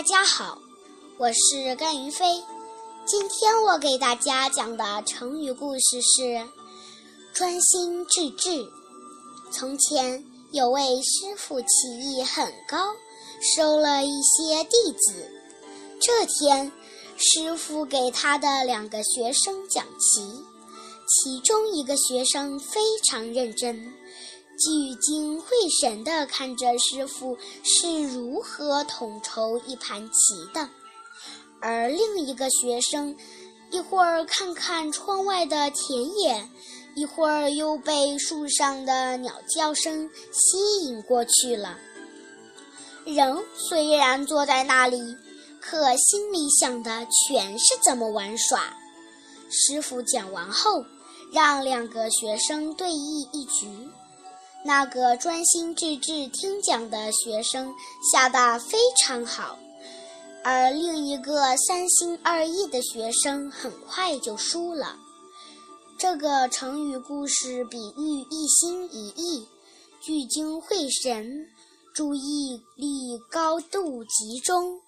大家好，我是甘云飞。今天我给大家讲的成语故事是“专心致志”。从前有位师傅，棋艺很高，收了一些弟子。这天，师傅给他的两个学生讲棋，其中一个学生非常认真。聚精会神地看着师傅是如何统筹一盘棋的，而另一个学生一会儿看看窗外的田野，一会儿又被树上的鸟叫声吸引过去了。人虽然坐在那里，可心里想的全是怎么玩耍。师傅讲完后，让两个学生对弈一局。那个专心致志听讲的学生下得非常好，而另一个三心二意的学生很快就输了。这个成语故事比喻一心一意、聚精会神、注意力高度集中。